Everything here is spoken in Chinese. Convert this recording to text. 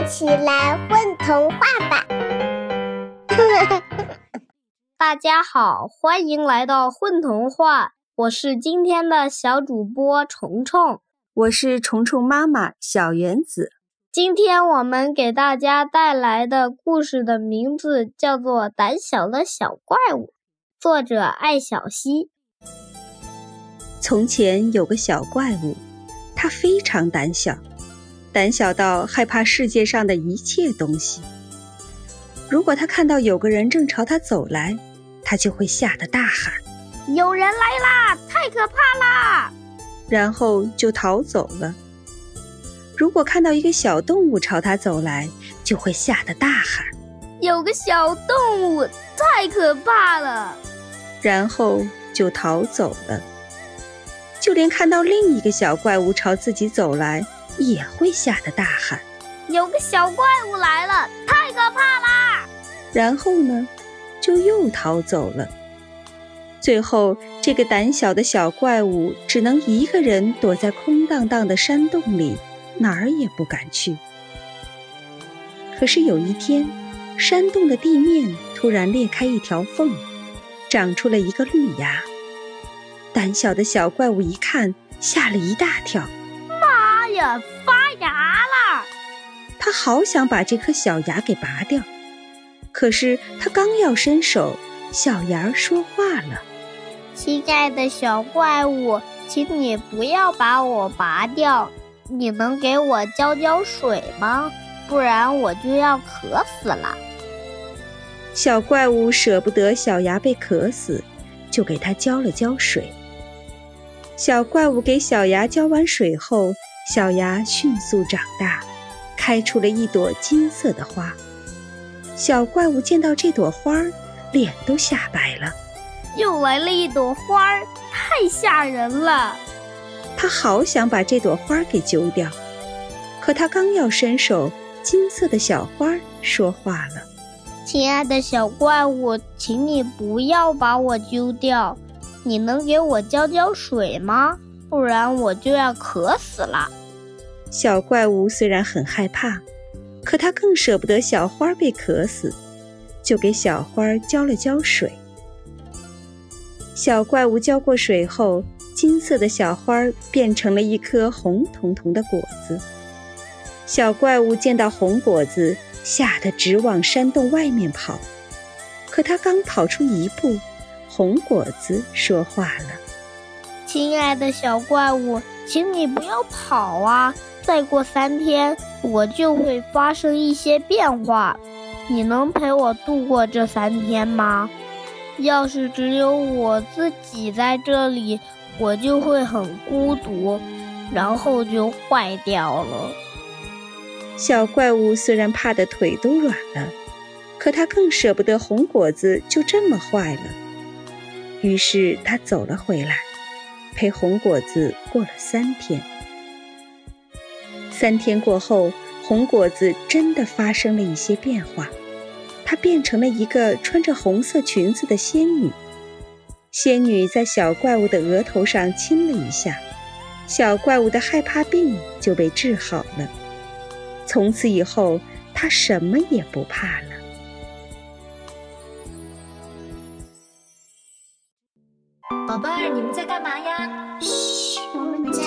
一起来混童话吧！大家好，欢迎来到混童话，我是今天的小主播虫虫，我是虫虫妈妈小原子。今天我们给大家带来的故事的名字叫做《胆小的小怪物》，作者艾小溪。从前有个小怪物，它非常胆小。胆小到害怕世界上的一切东西。如果他看到有个人正朝他走来，他就会吓得大喊：“有人来啦！太可怕啦！”然后就逃走了。如果看到一个小动物朝他走来，就会吓得大喊：“有个小动物，太可怕了！”然后就逃走了。就连看到另一个小怪物朝自己走来，也会吓得大喊：“有个小怪物来了，太可怕啦！”然后呢，就又逃走了。最后，这个胆小的小怪物只能一个人躲在空荡荡的山洞里，哪儿也不敢去。可是有一天，山洞的地面突然裂开一条缝，长出了一个绿芽。胆小的小怪物一看，吓了一大跳。呀，发芽了！他好想把这颗小芽给拔掉，可是他刚要伸手，小芽说话了：“亲爱的小怪物，请你不要把我拔掉，你能给我浇浇水吗？不然我就要渴死了。”小怪物舍不得小牙被渴死，就给它浇了浇水。小怪物给小牙浇完水后。小芽迅速长大，开出了一朵金色的花。小怪物见到这朵花儿，脸都吓白了。又来了一朵花儿，太吓人了！他好想把这朵花给揪掉，可他刚要伸手，金色的小花说话了：“亲爱的小怪物，请你不要把我揪掉，你能给我浇浇水吗？不然我就要渴死了。”小怪物虽然很害怕，可他更舍不得小花被渴死，就给小花浇了浇水。小怪物浇过水后，金色的小花变成了一颗红彤彤的果子。小怪物见到红果子，吓得直往山洞外面跑。可他刚跑出一步，红果子说话了：“亲爱的小怪物，请你不要跑啊！”再过三天，我就会发生一些变化。你能陪我度过这三天吗？要是只有我自己在这里，我就会很孤独，然后就坏掉了。小怪物虽然怕得腿都软了，可他更舍不得红果子就这么坏了。于是他走了回来，陪红果子过了三天。三天过后，红果子真的发生了一些变化，她变成了一个穿着红色裙子的仙女。仙女在小怪物的额头上亲了一下，小怪物的害怕病就被治好了。从此以后，她什么也不怕了。宝贝儿你们在干嘛呀？嘘我们回家